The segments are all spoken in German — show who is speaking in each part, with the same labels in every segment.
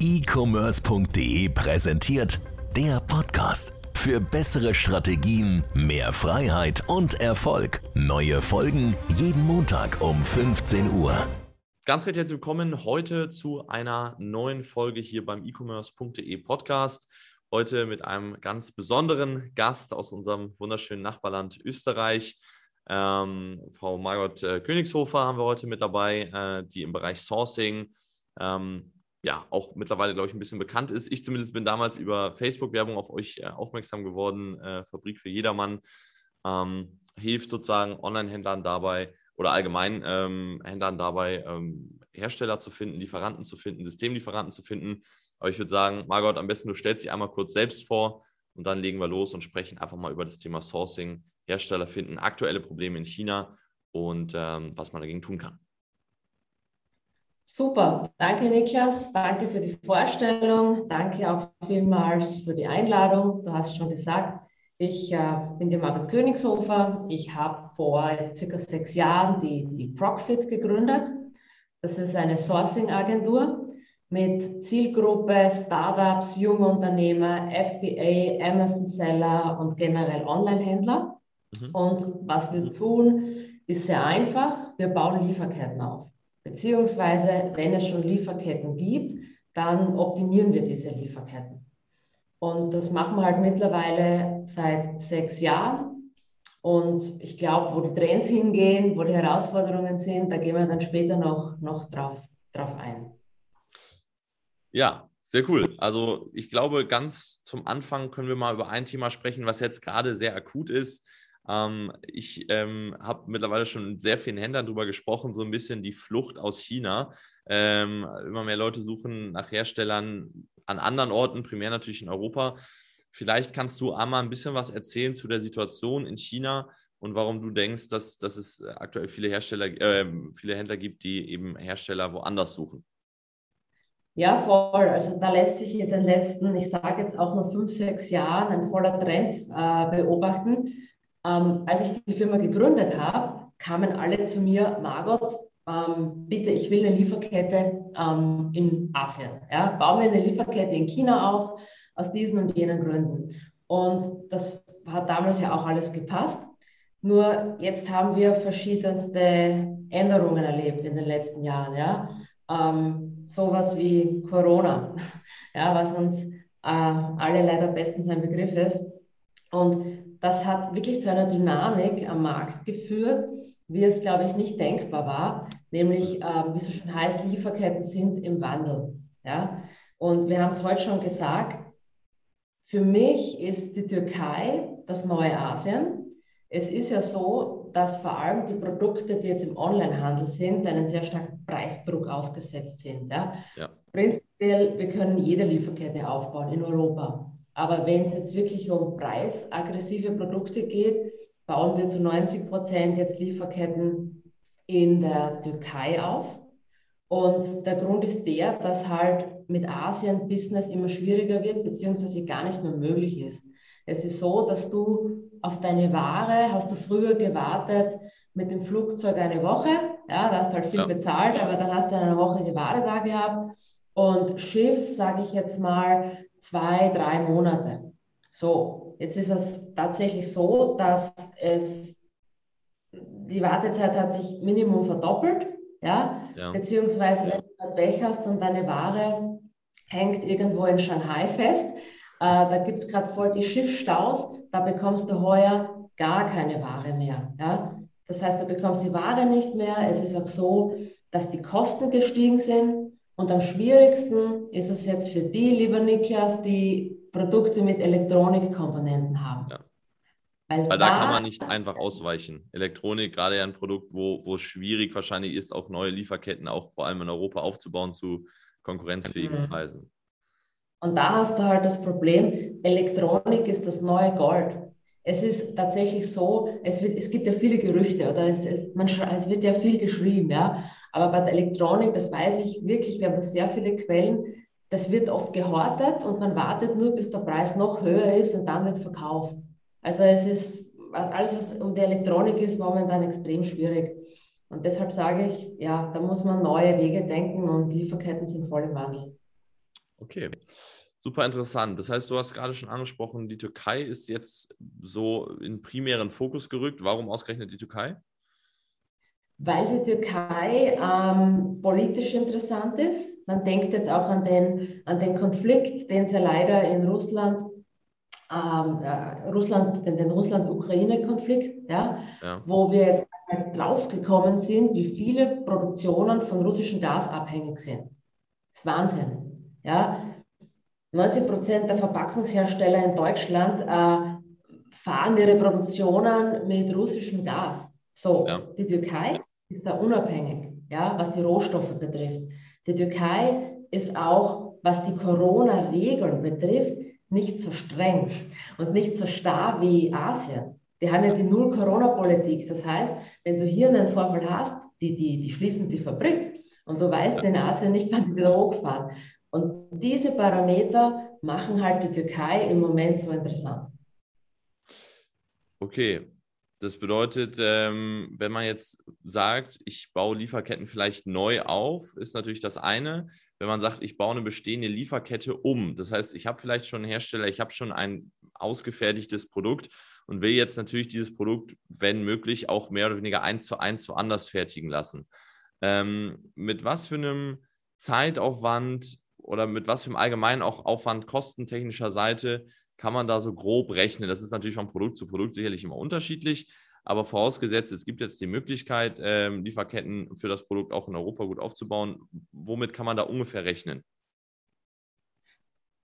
Speaker 1: e-commerce.de präsentiert der Podcast. Für bessere Strategien, mehr Freiheit und Erfolg. Neue Folgen jeden Montag um 15 Uhr.
Speaker 2: Ganz herzlich willkommen heute zu einer neuen Folge hier beim e-commerce.de Podcast. Heute mit einem ganz besonderen Gast aus unserem wunderschönen Nachbarland Österreich. Ähm, Frau Margot äh, Königshofer haben wir heute mit dabei, äh, die im Bereich Sourcing ähm, ja auch mittlerweile, glaube ich, ein bisschen bekannt ist. Ich zumindest bin damals über Facebook-Werbung auf euch äh, aufmerksam geworden. Äh, Fabrik für jedermann ähm, hilft sozusagen Online-Händlern dabei oder allgemein ähm, Händlern dabei, ähm, Hersteller zu finden, Lieferanten zu finden, Systemlieferanten zu finden. Aber ich würde sagen, Margot, am besten du stellst dich einmal kurz selbst vor und dann legen wir los und sprechen einfach mal über das Thema Sourcing, Hersteller finden, aktuelle Probleme in China und ähm, was man dagegen tun kann.
Speaker 3: Super, danke Niklas, danke für die Vorstellung, danke auch vielmals für die Einladung. Du hast schon gesagt, ich äh, bin die Margot Königshofer. Ich habe vor jetzt circa sechs Jahren die, die Procfit gegründet. Das ist eine Sourcing-Agentur mit Zielgruppe Startups, junge Unternehmer, FBA, Amazon-Seller und generell Online-Händler. Mhm. Und was wir tun, ist sehr einfach. Wir bauen Lieferketten auf. Beziehungsweise, wenn es schon Lieferketten gibt, dann optimieren wir diese Lieferketten. Und das machen wir halt mittlerweile seit sechs Jahren. Und ich glaube, wo die Trends hingehen, wo die Herausforderungen sind, da gehen wir dann später noch, noch drauf, drauf ein.
Speaker 2: Ja, sehr cool. Also ich glaube, ganz zum Anfang können wir mal über ein Thema sprechen, was jetzt gerade sehr akut ist. Ähm, ich ähm, habe mittlerweile schon mit sehr vielen Händlern darüber gesprochen, so ein bisschen die Flucht aus China. Ähm, immer mehr Leute suchen nach Herstellern an anderen Orten, primär natürlich in Europa. Vielleicht kannst du einmal ein bisschen was erzählen zu der Situation in China und warum du denkst, dass, dass es aktuell viele Hersteller, äh, viele Händler gibt, die eben Hersteller woanders suchen.
Speaker 3: Ja, voll. Also da lässt sich in den letzten, ich sage jetzt auch nur fünf, sechs Jahren ein voller Trend äh, beobachten. Ähm, als ich die Firma gegründet habe, kamen alle zu mir, Margot, ähm, bitte, ich will eine Lieferkette ähm, in Asien. Ja? Bauen wir eine Lieferkette in China auf, aus diesen und jenen Gründen. Und das hat damals ja auch alles gepasst. Nur jetzt haben wir verschiedenste Änderungen erlebt in den letzten Jahren. Ja? Ähm, sowas wie Corona, ja, was uns äh, alle leider bestens ein Begriff ist. Und das hat wirklich zu einer Dynamik am Markt geführt, wie es, glaube ich, nicht denkbar war. Nämlich, äh, wie es so schon heißt, Lieferketten sind im Wandel. Ja? Und wir haben es heute schon gesagt, für mich ist die Türkei das neue Asien. Es ist ja so, dass vor allem die Produkte, die jetzt im Onlinehandel sind, einen sehr starken Preisdruck ausgesetzt sind. Ja? Ja. Prinzipiell, wir können jede Lieferkette aufbauen in Europa. Aber wenn es jetzt wirklich um preisaggressive Produkte geht, bauen wir zu 90 Prozent jetzt Lieferketten in der Türkei auf. Und der Grund ist der, dass halt mit Asien Business immer schwieriger wird, beziehungsweise gar nicht mehr möglich ist. Es ist so, dass du auf deine Ware hast du früher gewartet mit dem Flugzeug eine Woche. Ja, da hast du halt viel ja. bezahlt, aber dann hast du eine Woche die Ware da gehabt. Und Schiff, sage ich jetzt mal, zwei, drei Monate. So, jetzt ist es tatsächlich so, dass es die Wartezeit hat sich Minimum verdoppelt, ja, ja. beziehungsweise wenn du ein Pech hast und deine Ware hängt irgendwo in Shanghai fest, äh, da gibt es gerade voll die Schiffstaus, da bekommst du heuer gar keine Ware mehr. Ja? Das heißt, du bekommst die Ware nicht mehr. Es ist auch so, dass die Kosten gestiegen sind. Und am schwierigsten ist es jetzt für die, lieber Niklas, die Produkte mit Elektronikkomponenten haben.
Speaker 2: Ja. Weil, Weil da, da, kann man nicht einfach ausweichen. Elektronik, gerade ja ein Produkt, wo, wo es schwierig wahrscheinlich ist, auch neue Lieferketten, auch vor allem in Europa aufzubauen zu konkurrenzfähigen mhm. Preisen.
Speaker 3: Und da hast du halt das Problem, Elektronik ist das neue Gold. Es ist tatsächlich so, es, wird, es gibt ja viele Gerüchte oder es, es, man, es wird ja viel geschrieben, ja. Aber bei der Elektronik, das weiß ich wirklich, wir haben sehr viele Quellen, das wird oft gehortet und man wartet nur, bis der Preis noch höher ist und dann wird verkauft. Also es ist alles, was um die Elektronik ist, momentan extrem schwierig. Und deshalb sage ich, ja, da muss man neue Wege denken und Lieferketten sind voll im Wandel.
Speaker 2: Okay. Super interessant. Das heißt, du hast gerade schon angesprochen, die Türkei ist jetzt so in primären Fokus gerückt. Warum ausgerechnet die Türkei?
Speaker 3: Weil die Türkei ähm, politisch interessant ist. Man denkt jetzt auch an den, an den Konflikt, den es ja leider in Russland, ähm, äh, Russland den Russland-Ukraine-Konflikt, ja, ja, wo wir jetzt draufgekommen sind, wie viele Produktionen von russischem Gas abhängig sind. Das ist Wahnsinn. Ja, 90 Prozent der Verpackungshersteller in Deutschland äh, fahren ihre Produktionen mit russischem Gas. So, ja. die Türkei ist da unabhängig, ja, was die Rohstoffe betrifft. Die Türkei ist auch, was die Corona-Regeln betrifft, nicht so streng und nicht so starr wie Asien. Die haben ja die Null-Corona-Politik. Das heißt, wenn du hier einen Vorfall hast, die, die, die schließen die Fabrik und du weißt in Asien nicht, wann die wieder hochfahren. Und diese Parameter machen halt die Türkei im Moment so interessant.
Speaker 2: Okay, das bedeutet, ähm, wenn man jetzt sagt, ich baue Lieferketten vielleicht neu auf, ist natürlich das eine. Wenn man sagt, ich baue eine bestehende Lieferkette um, das heißt, ich habe vielleicht schon einen Hersteller, ich habe schon ein ausgefertigtes Produkt und will jetzt natürlich dieses Produkt, wenn möglich, auch mehr oder weniger eins zu eins woanders fertigen lassen. Ähm, mit was für einem Zeitaufwand oder mit was für einem allgemeinen auch Aufwand kostentechnischer Seite kann man da so grob rechnen? Das ist natürlich von Produkt zu Produkt sicherlich immer unterschiedlich, aber vorausgesetzt, es gibt jetzt die Möglichkeit, äh, Lieferketten für das Produkt auch in Europa gut aufzubauen. Womit kann man da ungefähr rechnen?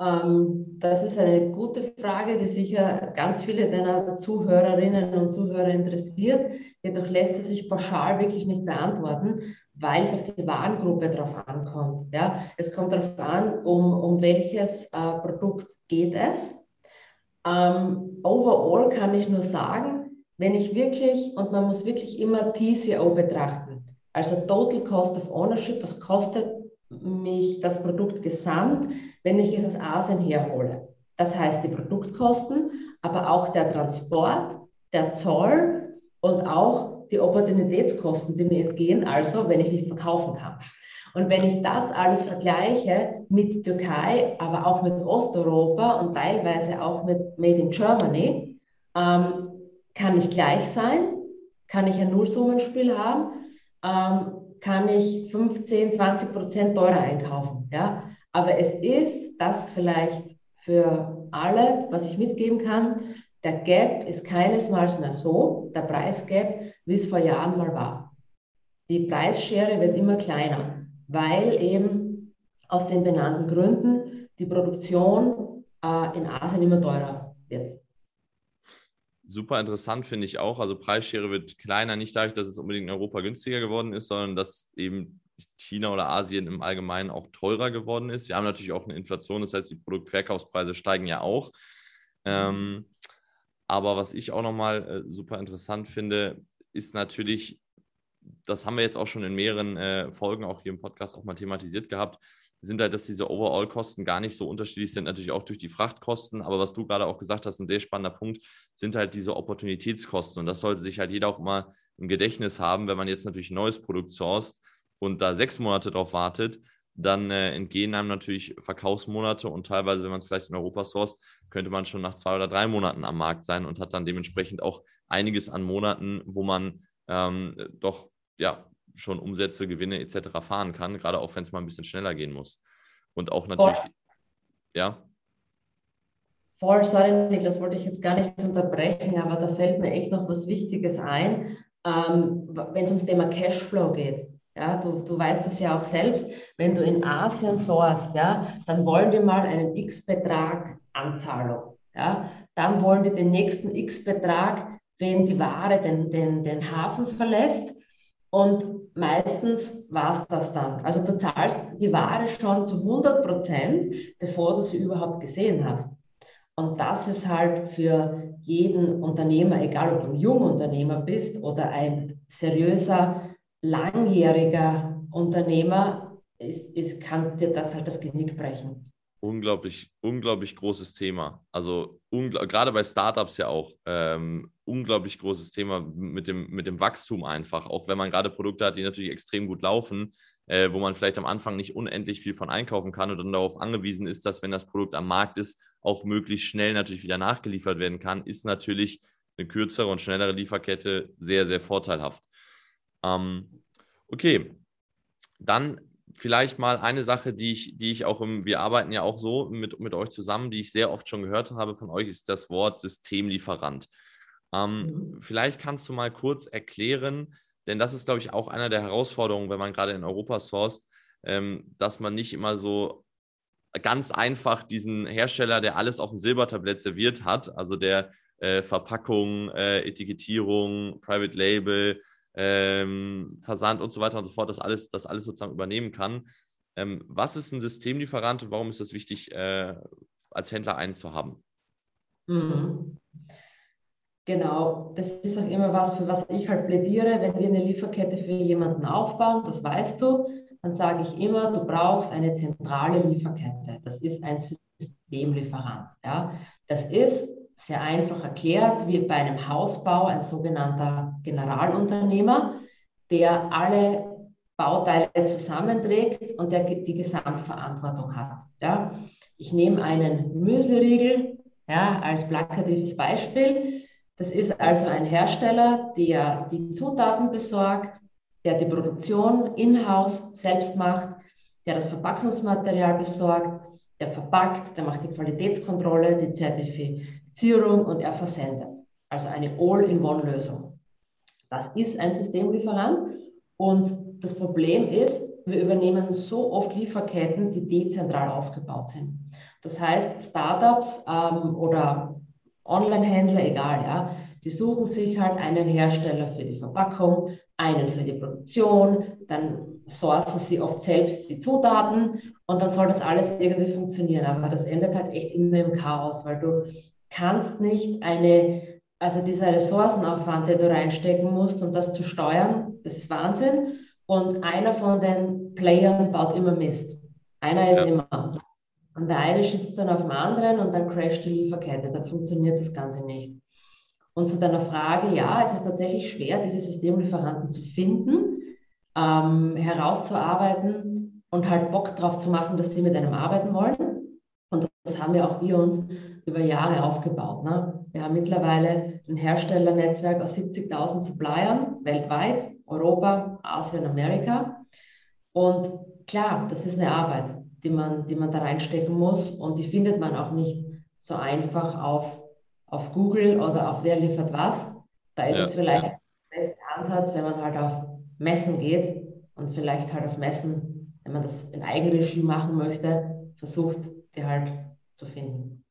Speaker 3: Ähm, das ist eine gute Frage, die sicher ganz viele deiner Zuhörerinnen und Zuhörer interessiert. Jedoch lässt sie sich pauschal wirklich nicht beantworten, weil es auf die Warengruppe drauf ankommt. Ja? Es kommt darauf an, um, um welches äh, Produkt geht es. Ähm, overall kann ich nur sagen, wenn ich wirklich, und man muss wirklich immer TCO betrachten, also Total Cost of Ownership, was kostet mich das Produkt gesamt, wenn ich es aus Asien herhole. Das heißt die Produktkosten, aber auch der Transport, der Zoll und auch die Opportunitätskosten, die mir entgehen, also wenn ich nicht verkaufen kann. Und wenn ich das alles vergleiche mit Türkei, aber auch mit Osteuropa und teilweise auch mit Made in Germany, ähm, kann ich gleich sein, kann ich ein Nullsummenspiel haben, ähm, kann ich 15, 20 Prozent teurer einkaufen. Ja? Aber es ist das vielleicht für alle, was ich mitgeben kann. Der Gap ist keinesmals mehr so, der Preisgap, wie es vor Jahren mal war. Die Preisschere wird immer kleiner, weil eben aus den benannten Gründen die Produktion äh, in Asien immer teurer wird.
Speaker 2: Super interessant finde ich auch. Also Preisschere wird kleiner, nicht dadurch, dass es unbedingt in Europa günstiger geworden ist, sondern dass eben China oder Asien im Allgemeinen auch teurer geworden ist. Wir haben natürlich auch eine Inflation, das heißt, die Produktverkaufspreise steigen ja auch. Ähm, aber was ich auch nochmal äh, super interessant finde, ist natürlich, das haben wir jetzt auch schon in mehreren äh, Folgen auch hier im Podcast auch mal thematisiert gehabt, sind halt, dass diese Overall-Kosten gar nicht so unterschiedlich sind, natürlich auch durch die Frachtkosten. Aber was du gerade auch gesagt hast, ein sehr spannender Punkt, sind halt diese Opportunitätskosten. Und das sollte sich halt jeder auch mal im Gedächtnis haben, wenn man jetzt natürlich ein neues Produkt sourced und da sechs Monate drauf wartet, dann äh, entgehen einem natürlich Verkaufsmonate und teilweise, wenn man es vielleicht in Europa sourced, könnte man schon nach zwei oder drei Monaten am Markt sein und hat dann dementsprechend auch einiges an Monaten, wo man ähm, doch ja schon Umsätze, Gewinne etc. fahren kann, gerade auch wenn es mal ein bisschen schneller gehen muss. Und auch natürlich, Voll. ja.
Speaker 3: Voll, sorry, Niklas, wollte ich jetzt gar nicht unterbrechen, aber da fällt mir echt noch was Wichtiges ein, ähm, wenn es ums Thema Cashflow geht. Ja, du, du weißt das ja auch selbst, wenn du in Asien sourst, ja, dann wollen die mal einen X-Betrag Anzahlung. Ja, dann wollen die den nächsten X-Betrag, wenn die Ware den, den, den Hafen verlässt. Und meistens war es das dann. Also du zahlst die Ware schon zu 100 Prozent, bevor du sie überhaupt gesehen hast. Und das ist halt für jeden Unternehmer, egal ob du ein Jungunternehmer bist oder ein seriöser, langjähriger Unternehmer, ist, ist, kann dir das halt das Genick brechen.
Speaker 2: Unglaublich, unglaublich großes Thema. Also gerade bei Startups ja auch. Ähm, unglaublich großes Thema mit dem, mit dem Wachstum einfach. Auch wenn man gerade Produkte hat, die natürlich extrem gut laufen, äh, wo man vielleicht am Anfang nicht unendlich viel von einkaufen kann und dann darauf angewiesen ist, dass wenn das Produkt am Markt ist, auch möglichst schnell natürlich wieder nachgeliefert werden kann, ist natürlich eine kürzere und schnellere Lieferkette sehr, sehr vorteilhaft. Ähm, okay, dann vielleicht mal eine Sache, die ich, die ich auch im, wir arbeiten ja auch so mit, mit euch zusammen, die ich sehr oft schon gehört habe von euch, ist das Wort Systemlieferant. Ähm, mhm. Vielleicht kannst du mal kurz erklären, denn das ist, glaube ich, auch einer der Herausforderungen, wenn man gerade in Europa sourced, ähm, dass man nicht immer so ganz einfach diesen Hersteller, der alles auf dem Silbertablett serviert hat, also der äh, Verpackung, äh, Etikettierung, Private Label, ähm, Versand und so weiter und so fort, das alles, das alles sozusagen übernehmen kann. Ähm, was ist ein Systemlieferant und warum ist es wichtig, äh, als Händler einen zu haben?
Speaker 3: Mhm. Genau, das ist auch immer was, für was ich halt plädiere, wenn wir eine Lieferkette für jemanden aufbauen, das weißt du, dann sage ich immer, du brauchst eine zentrale Lieferkette. Das ist ein Systemlieferant. Ja? Das ist sehr einfach erklärt, wie bei einem Hausbau ein sogenannter Generalunternehmer, der alle Bauteile zusammenträgt und der die Gesamtverantwortung hat. Ja? Ich nehme einen Müsliriegel ja, als plakatives Beispiel. Das ist also ein Hersteller, der die Zutaten besorgt, der die Produktion in-house selbst macht, der das Verpackungsmaterial besorgt, der verpackt, der macht die Qualitätskontrolle, die Zertifizierung Zertifizierung und er versendet. Also eine All-in-One-Lösung. Das ist ein Systemlieferant und das Problem ist, wir übernehmen so oft Lieferketten, die dezentral aufgebaut sind. Das heißt, Startups ähm, oder Online-Händler, egal, ja, die suchen sich halt einen Hersteller für die Verpackung, einen für die Produktion, dann sourcen sie oft selbst die Zutaten und dann soll das alles irgendwie funktionieren. Aber das endet halt echt immer im Chaos, weil du kannst nicht eine, also dieser Ressourcenaufwand, den du reinstecken musst, um das zu steuern, das ist Wahnsinn. Und einer von den Playern baut immer Mist. Einer ist ja. immer. Und der eine schiebt dann auf den anderen und dann crasht die Lieferkette. Dann funktioniert das Ganze nicht. Und zu deiner Frage, ja, es ist tatsächlich schwer, diese Systemlieferanten zu finden, ähm, herauszuarbeiten und halt Bock drauf zu machen, dass die mit einem arbeiten wollen. Und das haben wir auch wir uns über Jahre aufgebaut. Ne? Wir haben mittlerweile ein Herstellernetzwerk aus 70.000 Suppliern weltweit, Europa, Asien, Amerika. Und klar, das ist eine Arbeit, die man, die man da reinstecken muss und die findet man auch nicht so einfach auf, auf Google oder auf wer liefert was. Da ist ja. es vielleicht der beste Ansatz, wenn man halt auf Messen geht und vielleicht halt auf Messen, wenn man das in Eigenregie machen möchte, versucht, die halt zu finden.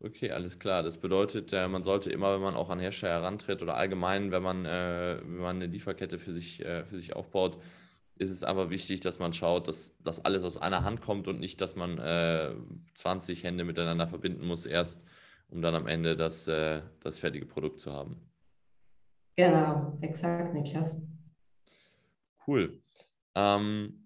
Speaker 2: Okay, alles klar. Das bedeutet, äh, man sollte immer, wenn man auch an Hersteller herantritt oder allgemein, wenn man, äh, wenn man eine Lieferkette für sich, äh, für sich aufbaut, ist es aber wichtig, dass man schaut, dass das alles aus einer Hand kommt und nicht, dass man äh, 20 Hände miteinander verbinden muss, erst um dann am Ende das, äh, das fertige Produkt zu haben.
Speaker 3: Genau, exakt, Niklas.
Speaker 2: Cool. Ähm,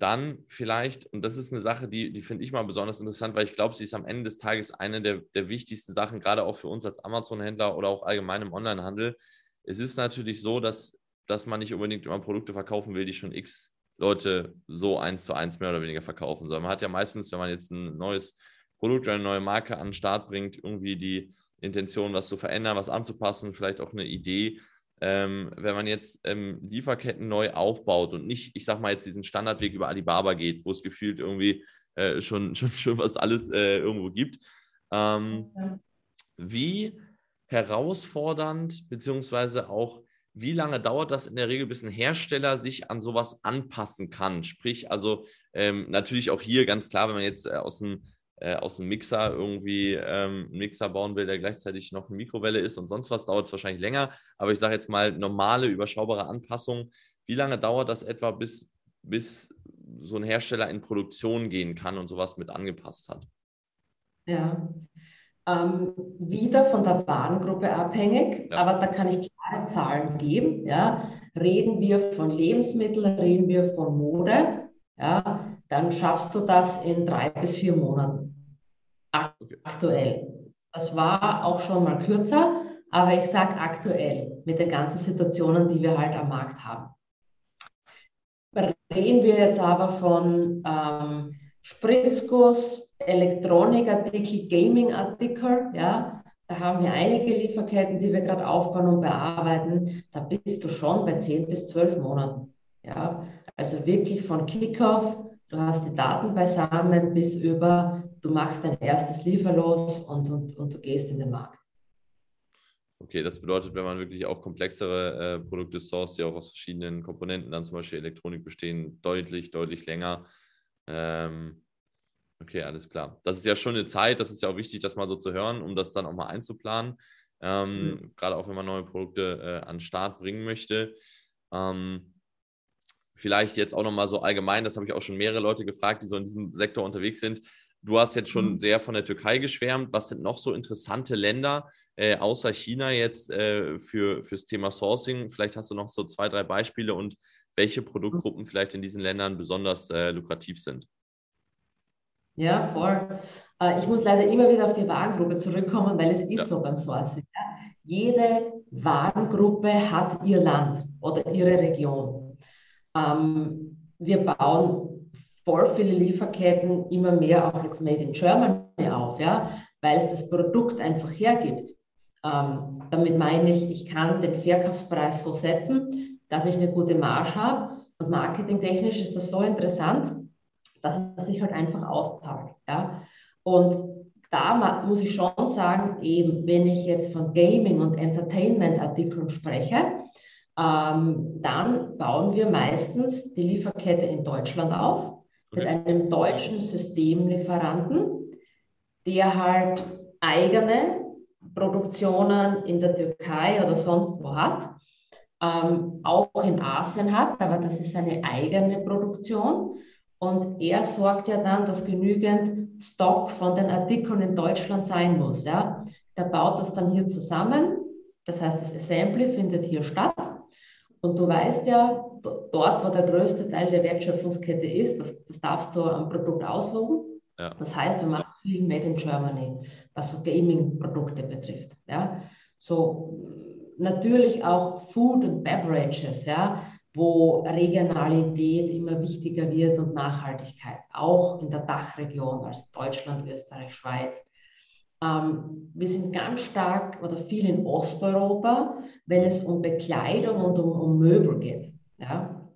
Speaker 2: dann vielleicht, und das ist eine Sache, die, die finde ich mal besonders interessant, weil ich glaube, sie ist am Ende des Tages eine der, der wichtigsten Sachen, gerade auch für uns als Amazon-Händler oder auch allgemein im Onlinehandel. Es ist natürlich so, dass, dass man nicht unbedingt immer Produkte verkaufen will, die schon x Leute so eins zu eins mehr oder weniger verkaufen, sondern man hat ja meistens, wenn man jetzt ein neues Produkt oder eine neue Marke an den Start bringt, irgendwie die Intention, was zu verändern, was anzupassen, vielleicht auch eine Idee, ähm, wenn man jetzt ähm, Lieferketten neu aufbaut und nicht, ich sag mal, jetzt diesen Standardweg über Alibaba geht, wo es gefühlt irgendwie äh, schon, schon, schon was alles äh, irgendwo gibt. Ähm. Wie herausfordernd, beziehungsweise auch, wie lange dauert das in der Regel, bis ein Hersteller sich an sowas anpassen kann? Sprich, also ähm, natürlich auch hier ganz klar, wenn man jetzt äh, aus dem äh, aus dem Mixer irgendwie ähm, einen Mixer bauen will, der gleichzeitig noch eine Mikrowelle ist und sonst was, dauert es wahrscheinlich länger. Aber ich sage jetzt mal normale, überschaubare Anpassung. Wie lange dauert das etwa, bis, bis so ein Hersteller in Produktion gehen kann und sowas mit angepasst hat?
Speaker 3: Ja, ähm, wieder von der Warengruppe abhängig, ja. aber da kann ich klare Zahlen geben. Ja. Reden wir von Lebensmitteln, reden wir von Mode, ja, dann schaffst du das in drei bis vier Monaten aktuell. Das war auch schon mal kürzer, aber ich sage aktuell mit den ganzen Situationen, die wir halt am Markt haben. reden wir jetzt aber von ähm, Spritzguss, Elektronikartikel, Gamingartikel, ja, da haben wir einige Lieferketten, die wir gerade aufbauen und bearbeiten. Da bist du schon bei 10 bis 12 Monaten. Ja, also wirklich von Kickoff, du hast die Daten beisammen bis über, du machst dein erstes Lieferlos und, und, und du gehst in den Markt.
Speaker 2: Okay, das bedeutet, wenn man wirklich auch komplexere äh, Produkte source, die auch aus verschiedenen Komponenten, dann zum Beispiel Elektronik bestehen, deutlich, deutlich länger. Ähm, Okay, alles klar. Das ist ja schon eine Zeit, das ist ja auch wichtig, das mal so zu hören, um das dann auch mal einzuplanen. Ähm, mhm. Gerade auch wenn man neue Produkte äh, an den Start bringen möchte. Ähm, vielleicht jetzt auch nochmal so allgemein, das habe ich auch schon mehrere Leute gefragt, die so in diesem Sektor unterwegs sind. Du hast jetzt schon mhm. sehr von der Türkei geschwärmt. Was sind noch so interessante Länder, äh, außer China jetzt äh, für, fürs Thema Sourcing? Vielleicht hast du noch so zwei, drei Beispiele und welche Produktgruppen vielleicht in diesen Ländern besonders äh, lukrativ sind.
Speaker 3: Ja, voll. Äh, ich muss leider immer wieder auf die Warengruppe zurückkommen, weil es ist ja. so beim Sourcing. Jede Warengruppe hat ihr Land oder ihre Region. Ähm, wir bauen voll viele Lieferketten immer mehr auch jetzt Made in Germany auf, ja, weil es das Produkt einfach hergibt. Ähm, damit meine ich, ich kann den Verkaufspreis so setzen, dass ich eine gute Marge habe. Und marketingtechnisch ist das so interessant, dass es sich halt einfach auszahlt. Ja? Und da muss ich schon sagen, eben, wenn ich jetzt von Gaming- und Entertainment-Artikeln spreche, ähm, dann bauen wir meistens die Lieferkette in Deutschland auf mit einem deutschen Systemlieferanten, der halt eigene Produktionen in der Türkei oder sonst wo hat, ähm, auch in Asien hat, aber das ist eine eigene Produktion. Und er sorgt ja dann, dass genügend Stock von den Artikeln in Deutschland sein muss. Ja? Der baut das dann hier zusammen. Das heißt, das Assembly findet hier statt. Und du weißt ja, dort, wo der größte Teil der Wertschöpfungskette ist, das, das darfst du am Produkt ausloben. Ja. Das heißt, wir machen viel Made in Germany, was so Gaming-Produkte betrifft. Ja? So natürlich auch Food und Beverages, ja wo Regionalität immer wichtiger wird und Nachhaltigkeit, auch in der Dachregion, also Deutschland, Österreich, Schweiz. Ähm, wir sind ganz stark oder viel in Osteuropa, wenn es um Bekleidung und um, um Möbel geht. Ja?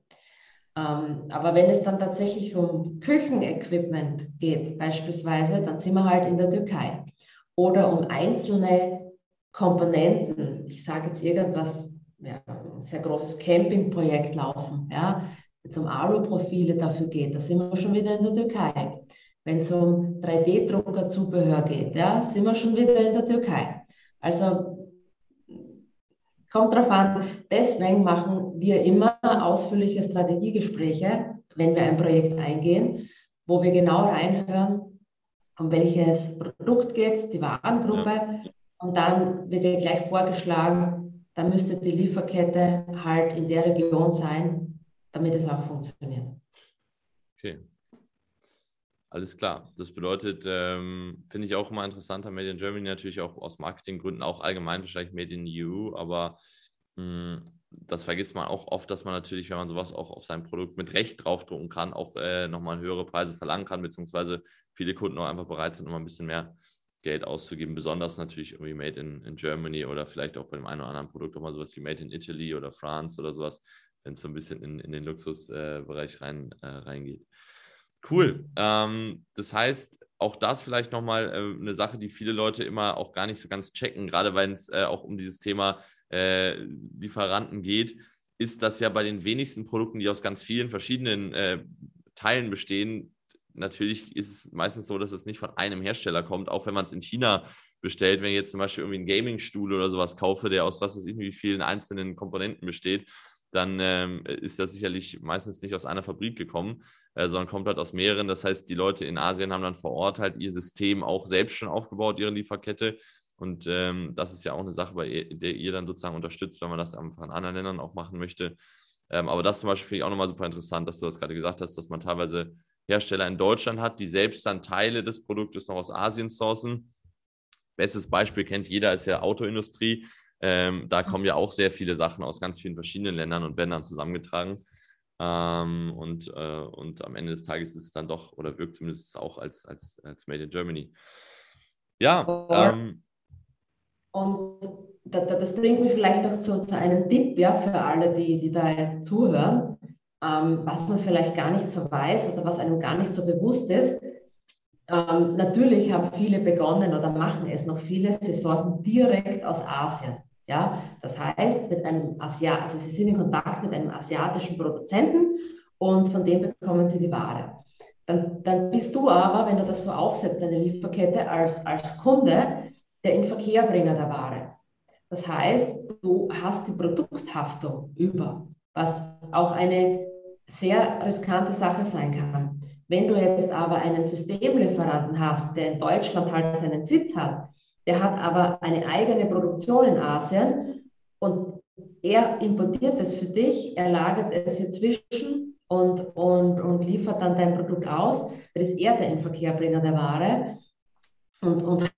Speaker 3: Ähm, aber wenn es dann tatsächlich um Küchenequipment geht, beispielsweise, dann sind wir halt in der Türkei. Oder um einzelne Komponenten, ich sage jetzt irgendwas ja, ein sehr großes Campingprojekt laufen, ja, wenn es um Aluprofile dafür geht, da sind wir schon wieder in der Türkei. Wenn es um 3D-Druckerzubehör geht, ja, sind wir schon wieder in der Türkei. Also kommt drauf an. Deswegen machen wir immer ausführliche Strategiegespräche, wenn wir ein Projekt eingehen, wo wir genau reinhören, um welches Produkt geht es, die Warengruppe. Ja. Und dann wird ja gleich vorgeschlagen, dann müsste die Lieferkette halt in der Region sein, damit es auch funktioniert.
Speaker 2: Okay. Alles klar. Das bedeutet, ähm, finde ich auch immer interessanter, Made in Germany natürlich auch aus Marketinggründen, auch allgemein Made in EU, aber mh, hm, das vergisst man auch oft, dass man natürlich, wenn man sowas auch auf sein Produkt mit Recht draufdrucken kann, auch äh, nochmal höhere Preise verlangen kann, beziehungsweise viele Kunden auch einfach bereit sind, nochmal ein bisschen mehr Geld auszugeben, besonders natürlich irgendwie Made in, in Germany oder vielleicht auch bei dem einen oder anderen Produkt auch mal sowas wie Made in Italy oder France oder sowas, wenn es so ein bisschen in, in den Luxusbereich äh, rein, äh, reingeht. Cool. Ähm, das heißt, auch das vielleicht nochmal äh, eine Sache, die viele Leute immer auch gar nicht so ganz checken, gerade wenn es äh, auch um dieses Thema äh, Lieferanten geht, ist das ja bei den wenigsten Produkten, die aus ganz vielen verschiedenen äh, Teilen bestehen, natürlich ist es meistens so, dass es nicht von einem Hersteller kommt, auch wenn man es in China bestellt. Wenn ich jetzt zum Beispiel irgendwie einen Gaming-Stuhl oder sowas kaufe, der aus was weiß ich wie vielen einzelnen Komponenten besteht, dann ähm, ist das sicherlich meistens nicht aus einer Fabrik gekommen, äh, sondern kommt halt aus mehreren. Das heißt, die Leute in Asien haben dann vor Ort halt ihr System auch selbst schon aufgebaut, ihre Lieferkette. Und ähm, das ist ja auch eine Sache, bei der ihr dann sozusagen unterstützt, wenn man das einfach in anderen Ländern auch machen möchte. Ähm, aber das zum Beispiel finde ich auch nochmal super interessant, dass du das gerade gesagt hast, dass man teilweise Hersteller in Deutschland hat, die selbst dann Teile des Produktes noch aus Asien sourcen. Bestes Beispiel kennt jeder, ist ja Autoindustrie. Ähm, da kommen ja auch sehr viele Sachen aus ganz vielen verschiedenen Ländern und dann zusammengetragen. Ähm, und, äh, und am Ende des Tages ist es dann doch oder wirkt zumindest auch als, als, als Made in Germany. Ja. Ähm,
Speaker 3: und das bringt mich vielleicht noch zu, zu einem Tipp ja, für alle, die, die da zuhören, ähm, was man vielleicht gar nicht so weiß oder was einem gar nicht so bewusst ist. Ähm, natürlich haben viele begonnen oder machen es noch viele, sie sourcen direkt aus Asien. Ja, das heißt, mit einem Asiat also sie sind in Kontakt mit einem asiatischen Produzenten und von dem bekommen sie die Ware. Dann, dann bist du aber, wenn du das so aufsetzt, deine Lieferkette als, als Kunde, der Inverkehrbringer der Ware. Das heißt, du hast die Produkthaftung über, was auch eine sehr riskante Sache sein kann. Wenn du jetzt aber einen Systemlieferanten hast, der in Deutschland halt seinen Sitz hat, der hat aber eine eigene Produktion in Asien und er importiert es für dich, er lagert es hier zwischen und, und, und liefert dann dein Produkt aus. Dann ist er der Inverkehrbringer der Ware und, und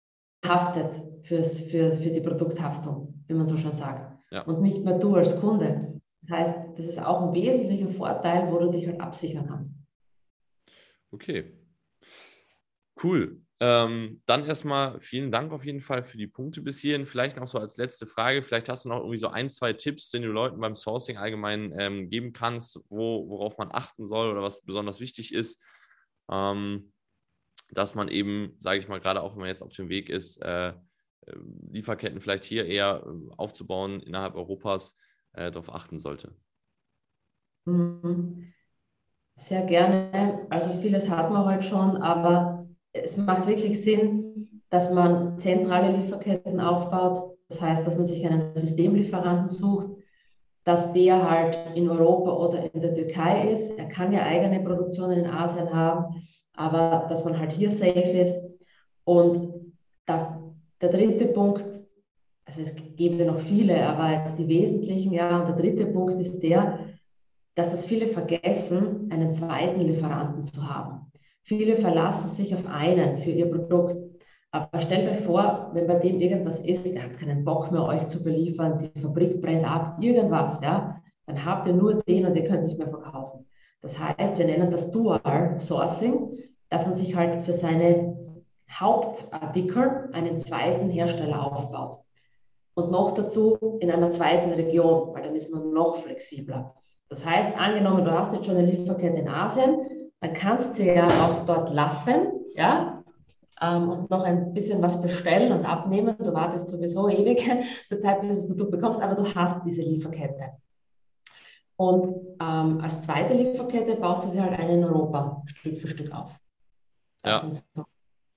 Speaker 3: haftet fürs, für, für die Produkthaftung, wie man so schon sagt. Ja. Und nicht mehr du als Kunde. Das heißt, das ist auch ein wesentlicher Vorteil, wo du dich halt absichern kannst.
Speaker 2: Okay. Cool. Ähm, dann erstmal vielen Dank auf jeden Fall für die Punkte bis hierhin. Vielleicht noch so als letzte Frage, vielleicht hast du noch irgendwie so ein, zwei Tipps, den du Leuten beim Sourcing allgemein ähm, geben kannst, wo, worauf man achten soll oder was besonders wichtig ist, ähm, dass man eben, sage ich mal, gerade auch wenn man jetzt auf dem Weg ist, äh, äh Lieferketten vielleicht hier eher äh, aufzubauen innerhalb Europas, äh, darauf achten sollte.
Speaker 3: Mhm. Sehr gerne. Also vieles hat man heute schon, aber es macht wirklich Sinn, dass man zentrale Lieferketten aufbaut. Das heißt, dass man sich einen Systemlieferanten sucht, dass der halt in Europa oder in der Türkei ist. Er kann ja eigene Produktionen in Asien haben, aber dass man halt hier safe ist. Und da, der dritte Punkt, also es gäbe noch viele, aber die wesentlichen, ja, und der dritte Punkt ist der, dass das viele vergessen, einen zweiten Lieferanten zu haben. Viele verlassen sich auf einen für ihr Produkt. Aber stellt euch vor, wenn bei dem irgendwas ist, der hat keinen Bock mehr, euch zu beliefern, die Fabrik brennt ab, irgendwas, ja, dann habt ihr nur den und ihr könnt nicht mehr verkaufen. Das heißt, wir nennen das Dual Sourcing, dass man sich halt für seine Hauptartikel einen zweiten Hersteller aufbaut. Und noch dazu in einer zweiten Region, weil dann ist man noch flexibler. Das heißt, angenommen, du hast jetzt schon eine Lieferkette in Asien, dann kannst du ja auch dort lassen, ja, ähm, und noch ein bisschen was bestellen und abnehmen. Du wartest sowieso ewig zur Zeit, bis du das Produkt bekommst, aber du hast diese Lieferkette. Und ähm, als zweite Lieferkette baust du sie halt eine in Europa Stück für Stück auf. Das ja. sind so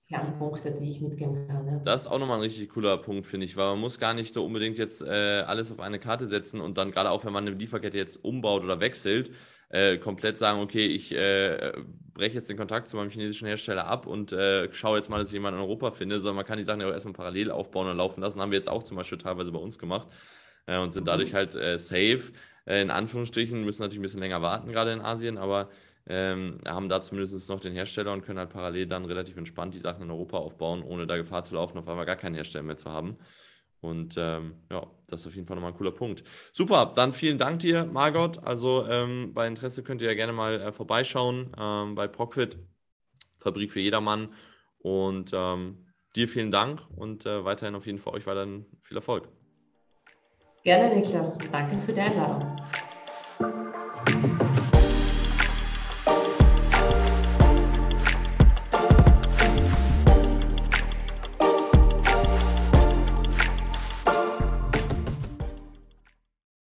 Speaker 3: Kernpunkte, die ich mitgeben kann. Ja.
Speaker 2: Das ist auch nochmal ein richtig cooler Punkt, finde ich, weil man muss gar nicht so unbedingt jetzt äh, alles auf eine Karte setzen und dann gerade auch, wenn man eine Lieferkette jetzt umbaut oder wechselt, äh, komplett sagen, okay, ich äh, breche jetzt den Kontakt zu meinem chinesischen Hersteller ab und äh, schaue jetzt mal, dass ich jemanden in Europa finde, sondern man kann die Sachen ja auch erstmal parallel aufbauen und laufen lassen. Haben wir jetzt auch zum Beispiel teilweise bei uns gemacht äh, und sind mhm. dadurch halt äh, safe. Äh, in Anführungsstrichen müssen natürlich ein bisschen länger warten, gerade in Asien, aber ähm, haben da zumindest noch den Hersteller und können halt parallel dann relativ entspannt die Sachen in Europa aufbauen, ohne da Gefahr zu laufen, auf einmal gar keinen Hersteller mehr zu haben. Und ähm, ja, das ist auf jeden Fall nochmal ein cooler Punkt. Super, dann vielen Dank dir, Margot. Also ähm, bei Interesse könnt ihr ja gerne mal äh, vorbeischauen ähm, bei Procfit, Fabrik für jedermann. Und ähm, dir vielen Dank und äh, weiterhin auf jeden Fall euch weiterhin viel Erfolg.
Speaker 3: Gerne, Niklas. Danke für die Einladung.